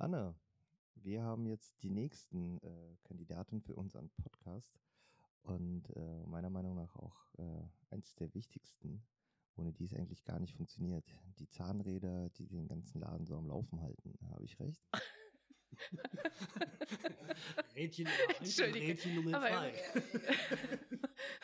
Anne, wir haben jetzt die nächsten äh, Kandidaten für unseren Podcast und äh, meiner Meinung nach auch äh, eins der wichtigsten, ohne die es eigentlich gar nicht funktioniert. Die Zahnräder, die den ganzen Laden so am Laufen halten. Habe ich recht? Rädchen Nummer 1 und Rädchen Nummer 2.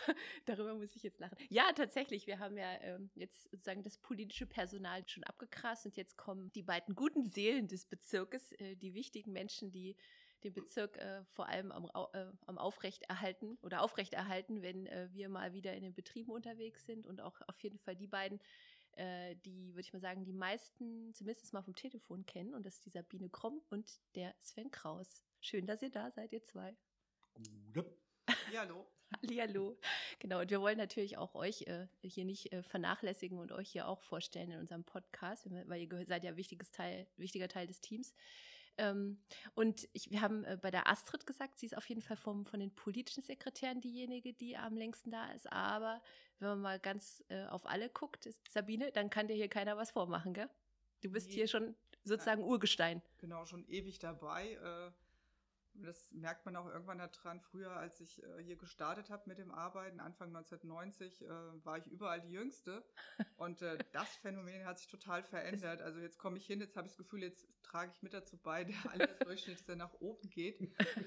Darüber muss ich jetzt lachen. Ja, tatsächlich. Wir haben ja ähm, jetzt sozusagen das politische Personal schon abgegrast und jetzt kommen die beiden guten Seelen des Bezirkes, äh, die wichtigen Menschen, die den Bezirk äh, vor allem am, äh, am Aufrechterhalten oder aufrechterhalten, wenn äh, wir mal wieder in den Betrieben unterwegs sind und auch auf jeden Fall die beiden, äh, die, würde ich mal sagen, die meisten zumindest mal vom Telefon kennen und das ist die Sabine Kromm und der Sven Kraus. Schön, dass ihr da seid, ihr zwei. Gute. Ja, hallo. Hallihallo. Genau, und wir wollen natürlich auch euch äh, hier nicht äh, vernachlässigen und euch hier auch vorstellen in unserem Podcast, weil ihr seid ja wichtiges Teil, wichtiger Teil des Teams. Ähm, und ich, wir haben äh, bei der Astrid gesagt, sie ist auf jeden Fall vom, von den politischen Sekretären diejenige, die am längsten da ist. Aber wenn man mal ganz äh, auf alle guckt, Sabine, dann kann dir hier keiner was vormachen, gell? Du bist nee. hier schon sozusagen. Urgestein. Genau, schon ewig dabei. Das merkt man auch irgendwann daran. Früher, als ich äh, hier gestartet habe mit dem Arbeiten, Anfang 1990, äh, war ich überall die Jüngste. Und äh, das Phänomen hat sich total verändert. Also jetzt komme ich hin, jetzt habe ich das Gefühl, jetzt trage ich mit dazu bei, der Altersdurchschnitt nach oben geht.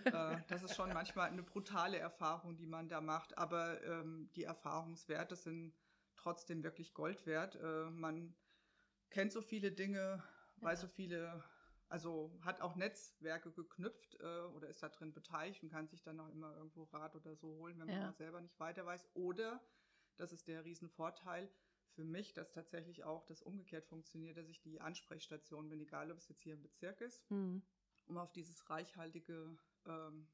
Äh, das ist schon manchmal eine brutale Erfahrung, die man da macht. Aber ähm, die Erfahrungswerte sind trotzdem wirklich Gold wert. Äh, man kennt so viele Dinge, weiß so viele also hat auch Netzwerke geknüpft äh, oder ist da drin beteiligt und kann sich dann noch immer irgendwo Rat oder so holen, wenn man ja. selber nicht weiter weiß. Oder, das ist der Riesenvorteil für mich, dass tatsächlich auch das umgekehrt funktioniert, dass ich die Ansprechstation bin, egal ob es jetzt hier im Bezirk ist, mhm. um auf dieses reichhaltige ähm,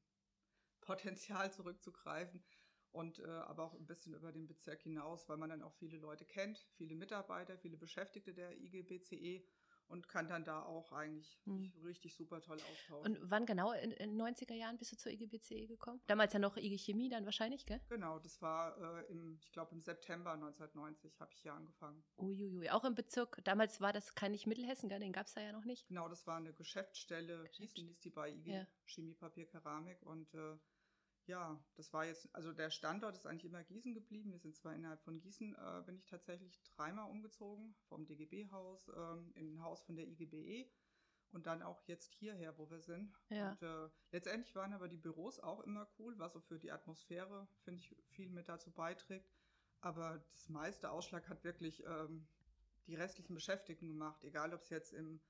Potenzial zurückzugreifen und äh, aber auch ein bisschen über den Bezirk hinaus, weil man dann auch viele Leute kennt, viele Mitarbeiter, viele Beschäftigte der IGBCE und kann dann da auch eigentlich mhm. richtig super toll austauschen. Und wann genau in den 90er Jahren bist du zur IGBCE gekommen? Damals ja noch IG Chemie dann wahrscheinlich, gell? Genau, das war äh, im, ich glaube im September 1990 habe ich hier angefangen. Uiuiui, auch im Bezirk. Damals war das kein nicht Mittelhessen, gell? Den gab es da ja noch nicht. Genau, das war eine Geschäftsstelle, Geschäftsstelle. hieß die bei IG ja. Chemie, Papier, Keramik und äh, ja, das war jetzt, also der Standort ist eigentlich immer Gießen geblieben. Wir sind zwar innerhalb von Gießen, äh, bin ich tatsächlich dreimal umgezogen, vom DGB-Haus ähm, in ein Haus von der IGBE und dann auch jetzt hierher, wo wir sind. Ja. Und äh, letztendlich waren aber die Büros auch immer cool, was so für die Atmosphäre, finde ich, viel mit dazu beiträgt. Aber das meiste Ausschlag hat wirklich ähm, die restlichen Beschäftigten gemacht, egal ob es jetzt im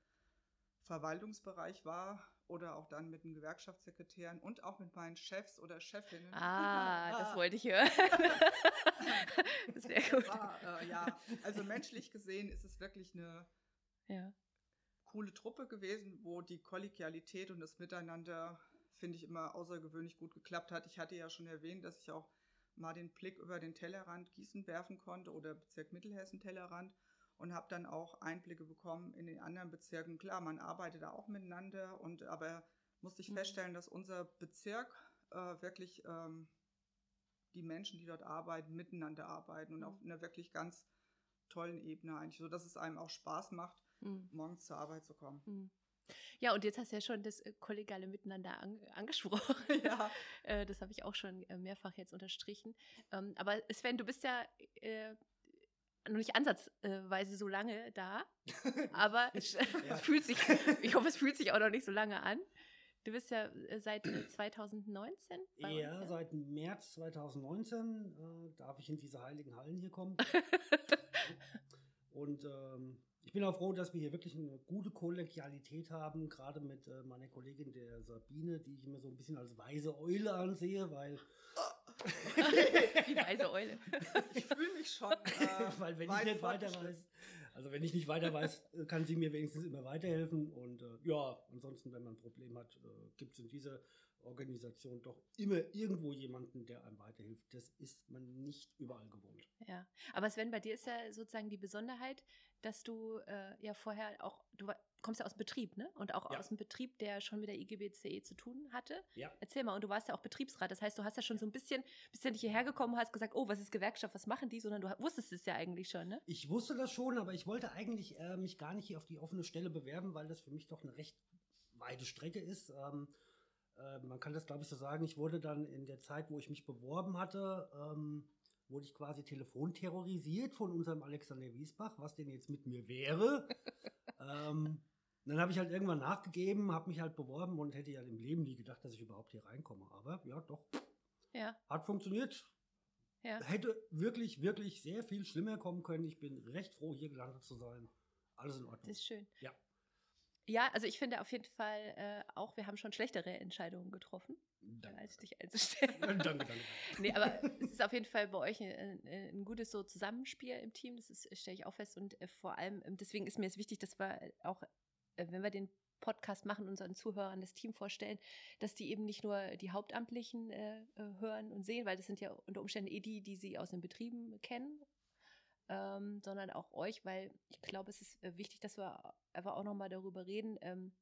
Verwaltungsbereich war oder auch dann mit den Gewerkschaftssekretären und auch mit meinen Chefs oder Chefinnen. Ah, das wollte ich hören. das wäre gut. War, äh, ja, also menschlich gesehen ist es wirklich eine ja. coole Truppe gewesen, wo die Kollegialität und das Miteinander, finde ich, immer außergewöhnlich gut geklappt hat. Ich hatte ja schon erwähnt, dass ich auch mal den Blick über den Tellerrand Gießen werfen konnte oder Bezirk Mittelhessen Tellerrand und habe dann auch Einblicke bekommen in den anderen Bezirken. Klar, man arbeitet da auch miteinander und aber musste ich mhm. feststellen, dass unser Bezirk äh, wirklich ähm, die Menschen, die dort arbeiten, miteinander arbeiten und mhm. auf einer wirklich ganz tollen Ebene eigentlich, so dass es einem auch Spaß macht, mhm. morgens zur Arbeit zu kommen. Mhm. Ja, und jetzt hast du ja schon das äh, kollegiale Miteinander an, angesprochen. Ja. Äh, das habe ich auch schon äh, mehrfach jetzt unterstrichen. Ähm, aber Sven, du bist ja noch nicht ansatzweise so lange da, aber es ja. fühlt sich, ich hoffe, es fühlt sich auch noch nicht so lange an. Du bist ja äh, seit 2019 äh, bei ja, uns, ja, seit März 2019 äh, darf ich in diese heiligen Hallen hier kommen. Und ähm, ich bin auch froh, dass wir hier wirklich eine gute Kollegialität haben, gerade mit äh, meiner Kollegin der Sabine, die ich immer so ein bisschen als weise Eule ansehe, weil. die weise Eule. Ich fühle mich schon. Äh, weil wenn ich nicht weiter weiß, also wenn ich nicht weiter weiß, äh, kann sie mir wenigstens immer weiterhelfen. Und äh, ja, ansonsten, wenn man ein Problem hat, äh, gibt es in dieser Organisation doch immer irgendwo jemanden, der einem weiterhilft. Das ist man nicht überall gewohnt. Ja, aber Sven, bei dir ist ja sozusagen die Besonderheit, dass du äh, ja vorher auch, du kommst ja aus dem Betrieb, ne? Und auch ja. aus dem Betrieb, der schon mit der IGBCE zu tun hatte. Ja. Erzähl mal, und du warst ja auch Betriebsrat, das heißt, du hast ja schon so ein bisschen, bist ja nicht hierher gekommen und hast gesagt, oh, was ist Gewerkschaft, was machen die, sondern du wusstest es ja eigentlich schon, ne? Ich wusste das schon, aber ich wollte eigentlich äh, mich gar nicht hier auf die offene Stelle bewerben, weil das für mich doch eine recht weite Strecke ist. Ähm, äh, man kann das, glaube ich, so sagen. Ich wurde dann in der Zeit, wo ich mich beworben hatte, ähm, wurde ich quasi telefonterrorisiert von unserem Alexander Wiesbach, was denn jetzt mit mir wäre. ähm, dann habe ich halt irgendwann nachgegeben, habe mich halt beworben und hätte ja im Leben nie gedacht, dass ich überhaupt hier reinkomme. Aber ja, doch. Ja. Hat funktioniert. Ja. Hätte wirklich, wirklich sehr viel schlimmer kommen können. Ich bin recht froh, hier gelandet zu sein. Alles in Ordnung. Das ist schön. Ja. Ja, also ich finde auf jeden Fall äh, auch, wir haben schon schlechtere Entscheidungen getroffen, Danke. als dich einzustellen. danke, danke. nee, aber es ist auf jeden Fall bei euch ein, ein gutes so Zusammenspiel im Team, das ist- stelle ich auch fest. Und äh, vor allem, ähm, deswegen ist mir es wichtig, dass wir auch, äh, wenn wir den Podcast machen, unseren Zuhörern das Team vorstellen, dass die eben nicht nur die Hauptamtlichen äh, äh, hören und sehen, weil das sind ja unter Umständen eh die, die sie aus den Betrieben kennen, ähm, sondern auch euch, weil ich glaube, es ist äh, wichtig, dass wir einfach auch nochmal darüber reden, ähm,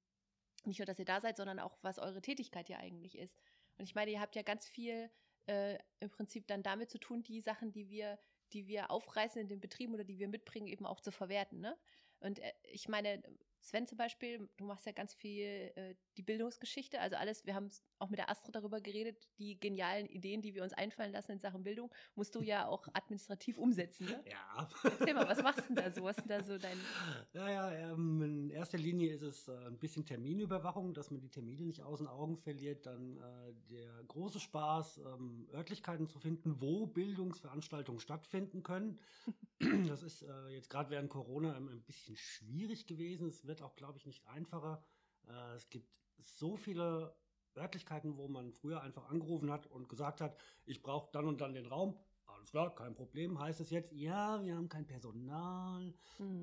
nicht nur, dass ihr da seid, sondern auch, was eure Tätigkeit ja eigentlich ist. Und ich meine, ihr habt ja ganz viel äh, im Prinzip dann damit zu tun, die Sachen, die wir, die wir aufreißen in den Betrieben oder die wir mitbringen, eben auch zu verwerten. Ne? Und äh, ich meine, Sven zum Beispiel, du machst ja ganz viel äh, die Bildungsgeschichte, also alles, wir haben auch mit der Astrid darüber geredet, die genialen Ideen, die wir uns einfallen lassen in Sachen Bildung, musst du ja auch administrativ umsetzen. Ne? Ja. Erzähl mal, was machst du denn da so? Was ist denn da so dein. Ja, ja, ähm, in erster Linie ist es äh, ein bisschen Terminüberwachung, dass man die Termine nicht aus den Augen verliert. Dann äh, der große Spaß, ähm, Örtlichkeiten zu finden, wo Bildungsveranstaltungen stattfinden können. Das ist äh, jetzt gerade während Corona ein bisschen schwierig gewesen. Es wird auch, glaube ich, nicht einfacher. Äh, es gibt so viele Örtlichkeiten, wo man früher einfach angerufen hat und gesagt hat, ich brauche dann und dann den Raum. Alles klar, kein Problem. Heißt es jetzt, ja, wir haben kein Personal,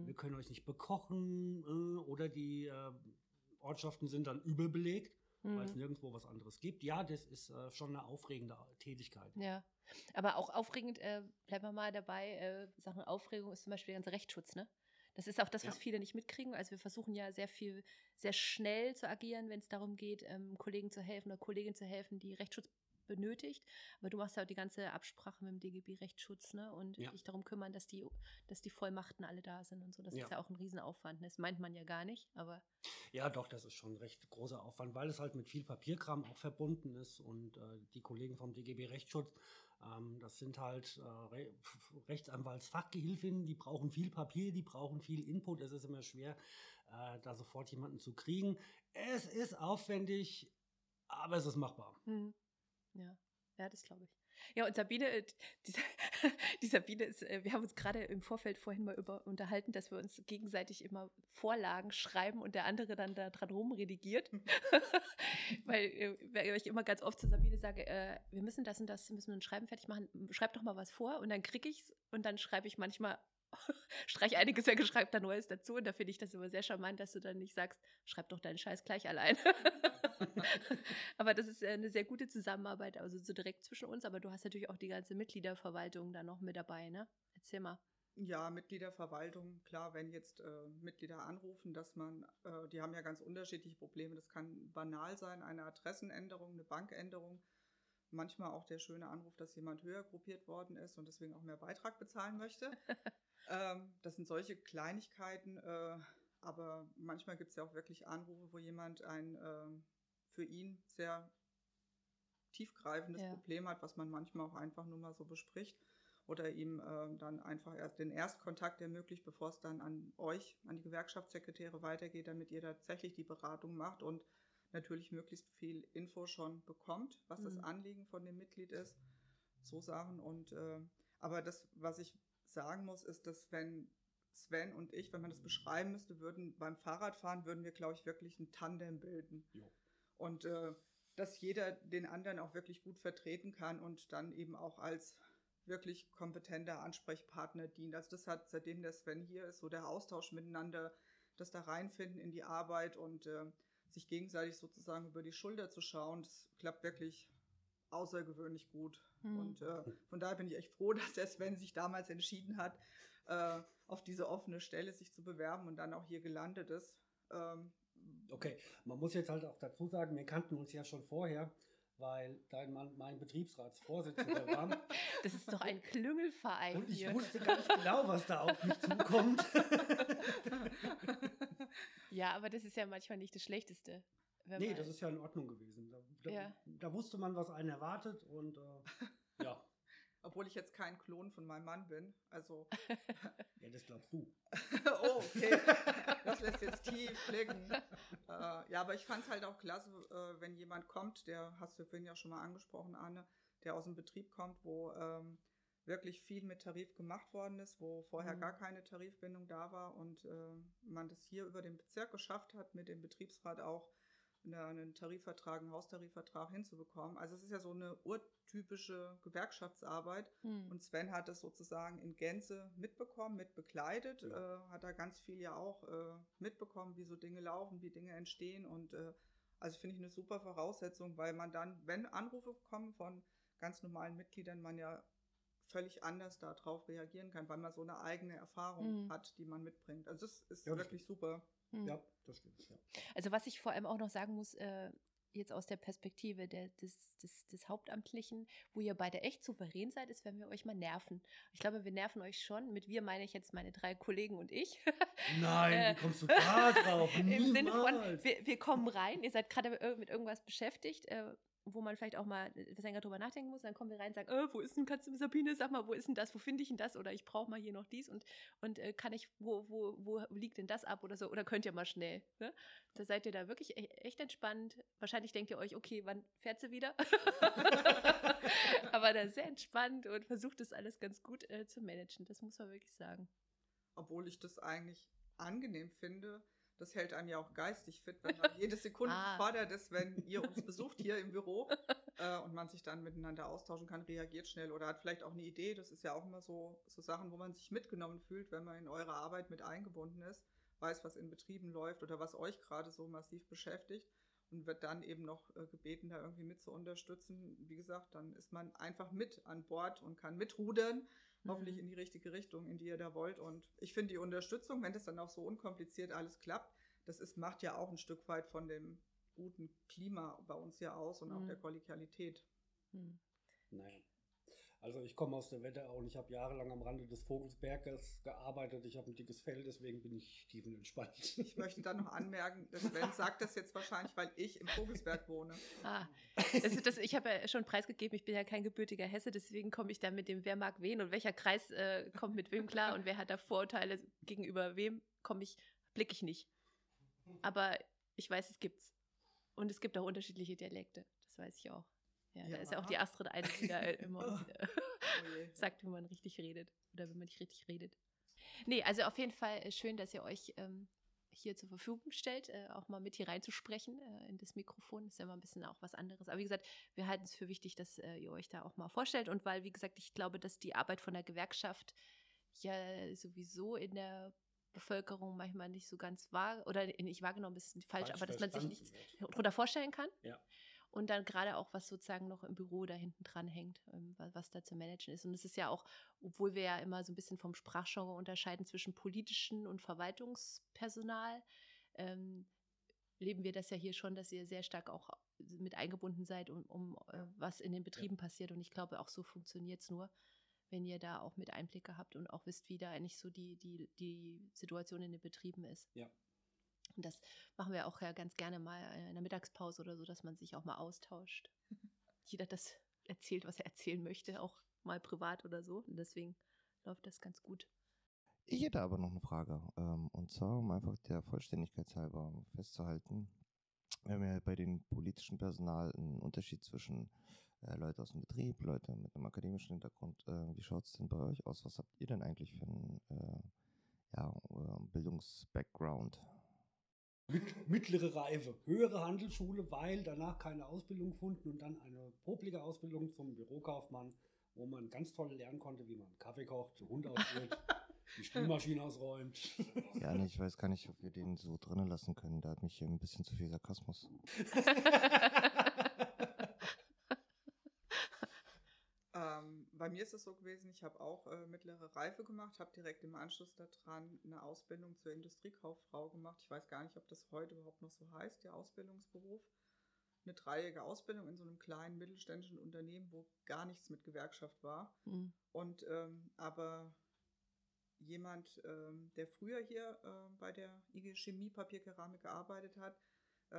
wir Hm. können euch nicht bekochen äh, oder die äh, Ortschaften sind dann überbelegt, weil es nirgendwo was anderes gibt. Ja, das ist äh, schon eine aufregende Tätigkeit. Ja, aber auch aufregend, äh, bleiben wir mal dabei, äh, Sachen Aufregung ist zum Beispiel der ganze Rechtsschutz, ne? Das ist auch das, was Ja. viele nicht mitkriegen. Also wir versuchen ja sehr viel, sehr schnell zu agieren, wenn es darum geht, ähm, Kollegen zu helfen oder Kolleginnen zu helfen, die Rechtsschutz benötigt. Aber du machst ja auch die ganze Absprache mit dem DGB Rechtsschutz, ne? Und Ja. dich darum kümmern, dass die, dass die Vollmachten alle da sind und so. Das Ja. ist ja auch ein Riesenaufwand. ne? Das meint man ja gar nicht, aber Ja, doch, das ist schon ein recht großer Aufwand, weil es halt mit viel Papierkram auch verbunden ist und äh, die Kollegen vom DGB Rechtsschutz, ähm, das sind halt äh, Re Rechtsanwaltsfachgehilfinnen, die brauchen viel Papier, die brauchen viel Input. Es ist immer schwer, äh, da sofort jemanden zu kriegen. Es ist aufwendig, aber es ist machbar. Hm. Ja, ja, das glaube ich. Ja, und Sabine, äh, die, die Sabine ist, äh, wir haben uns gerade im Vorfeld vorhin mal über unterhalten, dass wir uns gegenseitig immer Vorlagen schreiben und der andere dann da dran rumredigiert. weil, äh, weil ich immer ganz oft zu Sabine sage, äh, wir müssen das und das, müssen wir ein Schreiben fertig machen, schreib doch mal was vor und dann kriege ich's und dann schreibe ich manchmal, streich einiges weg und schreibe da Neues dazu und da finde ich das immer sehr charmant, dass du dann nicht sagst, schreib doch deinen Scheiß gleich allein. aber das ist äh, eine sehr gute Zusammenarbeit, also so direkt zwischen uns, aber du hast natürlich auch die ganze Mitgliederverwaltung da noch mit dabei, ne? Erzähl mal. Ja, Mitgliederverwaltung, klar, wenn jetzt äh, Mitglieder anrufen, dass man, äh, die haben ja ganz unterschiedliche Probleme. Das kann banal sein, eine Adressenänderung, eine Bankänderung. Manchmal auch der schöne Anruf, dass jemand höher gruppiert worden ist und deswegen auch mehr Beitrag bezahlen möchte. ähm, das sind solche Kleinigkeiten, äh, aber manchmal gibt es ja auch wirklich Anrufe, wo jemand ein äh, für ihn sehr tiefgreifendes Ja. Problem hat, was man manchmal auch einfach nur mal so bespricht oder ihm ähm, dann einfach erst den Erstkontakt ermöglicht, bevor es dann an euch, an die Gewerkschaftssekretäre weitergeht, damit ihr tatsächlich die Beratung macht und natürlich möglichst viel Info schon bekommt, was das Mhm. Anliegen von dem Mitglied ist. So Sachen. Und äh, aber das, was ich sagen muss, ist, dass wenn Sven und ich, wenn man das beschreiben müsste, würden beim Fahrradfahren würden wir, glaube ich, wirklich ein Tandem bilden. Jo. Und äh, dass jeder den anderen auch wirklich gut vertreten kann und dann eben auch als wirklich kompetenter Ansprechpartner dient. Also das hat, seitdem der Sven hier ist, so der Austausch miteinander, das da reinfinden in die Arbeit und äh, sich gegenseitig sozusagen über die Schulter zu schauen, das klappt wirklich außergewöhnlich gut. Mhm. Und äh, von daher bin ich echt froh, dass der Sven sich damals entschieden hat, äh, auf diese offene Stelle sich zu bewerben und dann auch hier gelandet ist. Ähm, Okay, man muss jetzt halt auch dazu sagen, wir kannten uns ja schon vorher, weil dein Mann mein Betriebsratsvorsitzender war. Das ist doch ein Klüngelverein Und ich hier. wusste ganz genau, was da auf mich zukommt. Ja, aber das ist ja manchmal nicht das Schlechteste. Nee, man, das ist ja in Ordnung gewesen. Da, da, ja. da wusste man, was einen erwartet und äh, ja. Obwohl ich jetzt kein Klon von meinem Mann bin. Also. ja, das glaubst du. oh, okay. Das lässt jetzt tief blicken. Äh, ja, aber ich fand es halt auch klasse, äh, wenn jemand kommt, der hast du vorhin ja schon mal angesprochen, Anne, der aus dem Betrieb kommt, wo ähm, wirklich viel mit Tarif gemacht worden ist, wo vorher mhm. gar keine Tarifbindung da war und äh, man das hier über den Bezirk geschafft hat, mit dem Betriebsrat auch einen Tarifvertrag, einen Haustarifvertrag hinzubekommen. Also es ist ja so eine urtypische Gewerkschaftsarbeit mhm. und Sven hat das sozusagen in Gänze mitbekommen, mitbegleitet, ja. äh, hat da ganz viel ja auch äh, mitbekommen, wie so Dinge laufen, wie Dinge entstehen und äh, also finde ich eine super Voraussetzung, weil man dann, wenn Anrufe kommen von ganz normalen Mitgliedern, man ja völlig anders darauf reagieren kann, weil man so eine eigene Erfahrung mhm. hat, die man mitbringt. Also das ist ja, wirklich super. Mhm. Ja, das stimmt. Ja. Also was ich vor allem auch noch sagen muss, äh, jetzt aus der Perspektive der, des, des, des Hauptamtlichen, wo ihr beide echt souverän seid, ist, wenn wir euch mal nerven. Ich glaube, wir nerven euch schon. Mit wir meine ich jetzt meine drei Kollegen und ich. Nein, äh, wie kommst du da drauf? Im Sinne von, wir, wir kommen rein, ihr seid gerade mit irgendwas beschäftigt, äh, wo man vielleicht auch mal länger drüber nachdenken muss, dann kommen wir rein und sagen, äh, wo ist denn, du Sabine, sag mal, wo ist denn das, wo finde ich denn das oder ich brauche mal hier noch dies und, und äh, kann ich, wo, wo, wo liegt denn das ab oder so oder könnt ihr mal schnell, ne? Da seid ihr da wirklich e echt entspannt. Wahrscheinlich denkt ihr euch, okay, wann fährt sie wieder? Aber da sehr entspannt und versucht das alles ganz gut äh, zu managen, das muss man wirklich sagen. Obwohl ich das eigentlich angenehm finde, das hält einen ja auch geistig fit, wenn man jede Sekunde ah. fordert ist, wenn ihr uns besucht hier im Büro äh, und man sich dann miteinander austauschen kann, reagiert schnell oder hat vielleicht auch eine Idee. Das ist ja auch immer so, so Sachen, wo man sich mitgenommen fühlt, wenn man in eure Arbeit mit eingebunden ist, weiß, was in Betrieben läuft oder was euch gerade so massiv beschäftigt und wird dann eben noch äh, gebeten, da irgendwie mit zu unterstützen. Wie gesagt, dann ist man einfach mit an Bord und kann mitrudern hoffentlich mhm. in die richtige Richtung, in die ihr da wollt. Und ich finde die Unterstützung, wenn das dann auch so unkompliziert alles klappt, das ist, macht ja auch ein Stück weit von dem guten Klima bei uns ja aus und mhm. auch der Kollegialität. Mhm. Naja. Also ich komme aus der Wetterau und ich habe jahrelang am Rande des Vogelsberges gearbeitet. Ich habe ein dickes Fell, deswegen bin ich tiefenentspannt. Ich möchte dann noch anmerken, dass Sven sagt das jetzt wahrscheinlich, weil ich im Vogelsberg wohne. Ah, das, das, ich habe ja schon preisgegeben, ich bin ja kein gebürtiger Hesse, deswegen komme ich da mit dem, wer mag wen und welcher Kreis äh, kommt mit wem klar und wer hat da Vorurteile gegenüber wem, komme ich, blicke ich nicht. Aber ich weiß, es gibt's. Und es gibt auch unterschiedliche Dialekte, das weiß ich auch. Ja, ja, da ist ja auch die Astrid eine, die da immer oh sagt, wenn man richtig redet oder wenn man nicht richtig redet. Nee, also auf jeden Fall äh, schön, dass ihr euch ähm, hier zur Verfügung stellt, äh, auch mal mit hier reinzusprechen äh, in das Mikrofon. Das ist ja immer ein bisschen auch was anderes. Aber wie gesagt, wir halten es für wichtig, dass äh, ihr euch da auch mal vorstellt. Und weil, wie gesagt, ich glaube, dass die Arbeit von der Gewerkschaft ja sowieso in der Bevölkerung manchmal nicht so ganz wahr oder nicht wahrgenommen ist falsch, falsch aber dass man sich nichts darunter vorstellen kann. Ja und dann gerade auch, was sozusagen noch im Büro da hinten dran hängt, ähm, was da zu managen ist. Und es ist ja auch, obwohl wir ja immer so ein bisschen vom Sprachgenre unterscheiden zwischen politischen und Verwaltungspersonal, ähm, leben wir das ja hier schon, dass ihr sehr stark auch mit eingebunden seid, um, um äh, was in den Betrieben ja. passiert. Und ich glaube, auch so funktioniert es nur, wenn ihr da auch mit Einblicke habt und auch wisst, wie da eigentlich so die, die, die Situation in den Betrieben ist. Ja, und das machen wir auch ja ganz gerne mal in der Mittagspause oder so, dass man sich auch mal austauscht. Jeder das erzählt, was er erzählen möchte, auch mal privat oder so. Und deswegen läuft das ganz gut. Ich hätte aber noch eine Frage. Ähm, und zwar, um einfach der Vollständigkeit halber festzuhalten. Wir haben ja bei dem politischen Personal einen Unterschied zwischen äh, Leute aus dem Betrieb, Leute mit einem akademischen Hintergrund. Äh, wie schaut es denn bei euch aus? Was habt ihr denn eigentlich für einen äh, ja, Bildungsbackground? Mit, mittlere Reife, höhere Handelsschule, weil danach keine Ausbildung gefunden und dann eine poplige Ausbildung zum Bürokaufmann, wo man ganz toll lernen konnte, wie man Kaffee kocht, den Hund ausführt, die Spülmaschine ausräumt. Ja, nee, ich weiß gar nicht, ob wir den so drinnen lassen können. Da hat mich hier ein bisschen zu viel Sarkasmus. bei mir ist es so gewesen, ich habe auch äh, mittlere Reife gemacht, habe direkt im Anschluss daran eine Ausbildung zur Industriekauffrau gemacht. Ich weiß gar nicht, ob das heute überhaupt noch so heißt, der Ausbildungsberuf. Eine dreijährige Ausbildung in so einem kleinen mittelständischen Unternehmen, wo gar nichts mit Gewerkschaft war. Mhm. Und ähm, aber jemand, ähm, der früher hier äh, bei der IG Chemie Papierkeramik gearbeitet hat,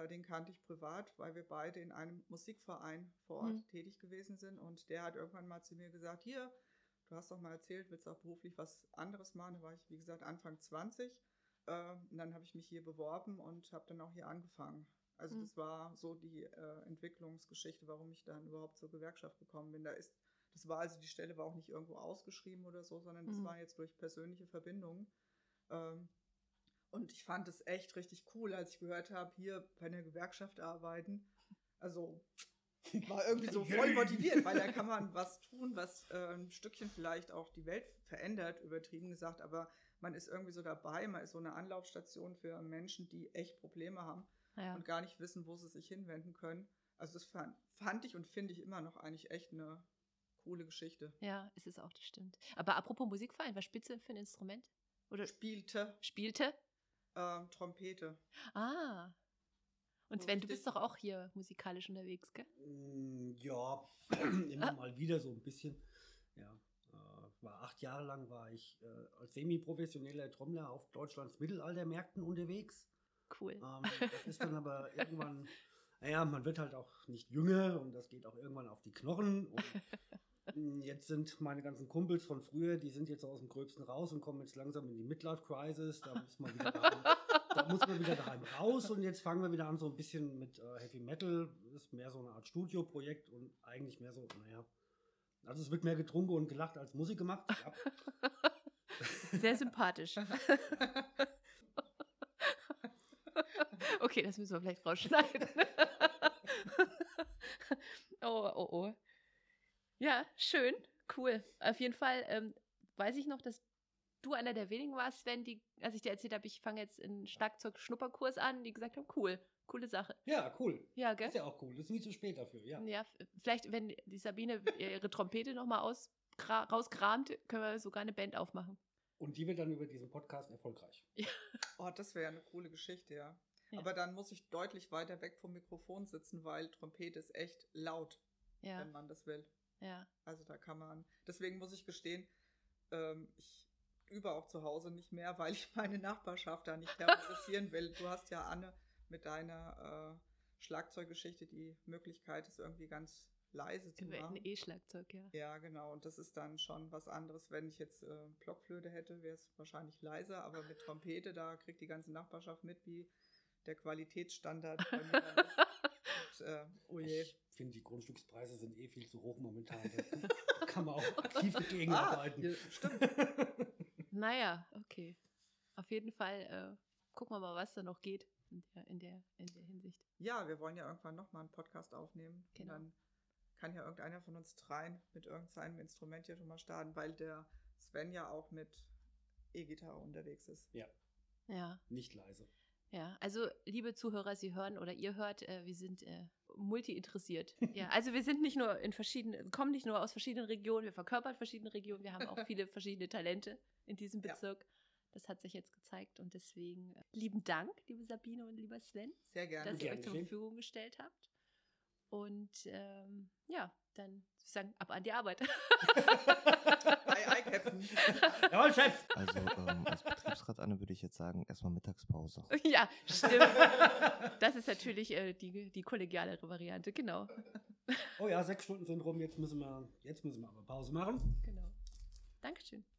den kannte ich privat, weil wir beide in einem Musikverein vor Ort Mhm. tätig gewesen sind. Und der hat irgendwann mal zu mir gesagt, hier, du hast doch mal erzählt, willst auch beruflich was anderes machen. Da war ich, wie gesagt, Anfang 20. Äh, und dann habe ich mich hier beworben und habe dann auch hier angefangen. Also Mhm. das war so die äh, Entwicklungsgeschichte, warum ich dann überhaupt zur Gewerkschaft gekommen bin. Da ist, das war also die Stelle war auch nicht irgendwo ausgeschrieben oder so, sondern das Mhm. war jetzt durch persönliche Verbindungen. Und ich fand es echt richtig cool, als ich gehört habe, hier bei einer Gewerkschaft arbeiten. Also war irgendwie so voll motiviert, weil da kann man was tun, was äh, ein Stückchen vielleicht auch die Welt verändert, übertrieben gesagt, aber man ist irgendwie so dabei, man ist so eine Anlaufstation für Menschen, die echt Probleme haben Ja. und gar nicht wissen, wo sie sich hinwenden können. Also das fand, fand ich und finde ich immer noch eigentlich echt eine coole Geschichte. ja, es ist auch, das stimmt. Aber apropos Musikverein, was spielst du für ein Instrument? Oder Spielte spielte? Ähm, Trompete. Ah. Und Sven, du bist doch auch hier musikalisch unterwegs, gell? Mm, Ja, immer mal wieder so ein bisschen. Ja, äh, war acht Jahre lang war ich äh, als semi-professioneller Trommler auf Deutschlands Mittelaltermärkten unterwegs. Cool. Ähm, das ist dann aber irgendwann, naja, man wird halt auch nicht jünger und das geht auch irgendwann auf die Knochen. Und jetzt sind meine ganzen Kumpels von früher, die sind jetzt aus dem Gröbsten raus und kommen jetzt langsam in die Midlife-Crisis. Da muss man wieder daheim, da muss man wieder daheim raus und jetzt fangen wir wieder an so ein bisschen mit äh, Heavy Metal. Das ist mehr so eine Art Studioprojekt und eigentlich mehr so, naja, also es wird mehr getrunken und gelacht als Musik gemacht. Ja. Sehr sympathisch. okay, das müssen wir vielleicht rausschneiden. oh, oh, oh. Ja, schön, cool. Auf jeden Fall ähm, weiß ich noch, dass du einer der wenigen warst, Sven, die, als ich dir erzählt habe, ich fange jetzt einen Schlagzeug-Schnupperkurs an, die gesagt haben, cool, coole Sache. ja, cool. Ja, gell? Ist ja auch cool. Ist nie zu spät dafür, ja. Ja, vielleicht, wenn die Sabine ihre Trompete nochmal aus, rauskramt, können wir sogar eine Band aufmachen. Und die wird dann über diesen Podcast erfolgreich. Oh, das wäre eine coole Geschichte, ja. Ja. Aber dann muss ich deutlich weiter weg vom Mikrofon sitzen, weil Trompete ist echt laut, Ja, wenn man das will. Ja. Also da kann man. Deswegen muss ich gestehen, ähm, ich übe auch zu Hause nicht mehr, weil ich meine Nachbarschaft da nicht terrorisieren will. Du hast ja, Anne, mit deiner äh, Schlagzeuggeschichte die Möglichkeit, es irgendwie ganz leise zu Über ein machen. E-Schlagzeug, ja. Ja, genau. Und das ist dann schon was anderes. Wenn ich jetzt äh, Blockflöte hätte, wäre es wahrscheinlich leiser. Aber mit Trompete, da kriegt die ganze Nachbarschaft mit, wie der Qualitätsstandard bei mir äh, oh je. Ich finde, die Grundstückspreise sind eh viel zu hoch momentan. Da kann man auch aktiv dagegen Ah, arbeiten. ja, stimmt. Naja, okay. Auf jeden Fall äh, gucken wir mal, was da noch geht in der, in der, in der Hinsicht. Ja, wir wollen ja irgendwann nochmal einen Podcast aufnehmen. Genau. Und dann kann ja irgendeiner von uns dreien mit irgendeinem Instrument hier schon mal starten, weil der Sven ja auch mit E-Gitarre unterwegs ist. Ja, Nicht leise. Ja. Also, liebe Zuhörer, Sie hören oder ihr hört, äh, wir sind äh, multi-interessiert. ja, also wir sind nicht nur in verschiedenen, kommen nicht nur aus verschiedenen Regionen, wir verkörpern verschiedene Regionen, wir haben auch viele verschiedene Talente in diesem Ja. Bezirk. Das hat sich jetzt gezeigt und deswegen äh, lieben Dank, liebe Sabine und lieber Sven. Sehr gerne. dass ihr Gern euch zur. Verfügung gestellt habt. Und ähm, ja, dann würde ich sagen, ab an die Arbeit. Ei, ei, Captain. Jawohl, Chef! Also ähm, als Betriebsrat, Anne, würde ich jetzt sagen, erstmal Mittagspause. ja, stimmt. Das ist natürlich äh, die, die kollegialere Variante, genau. Oh ja, sechs Stunden sind rum. Jetzt müssen wir, jetzt müssen wir aber Pause machen. genau. Dankeschön.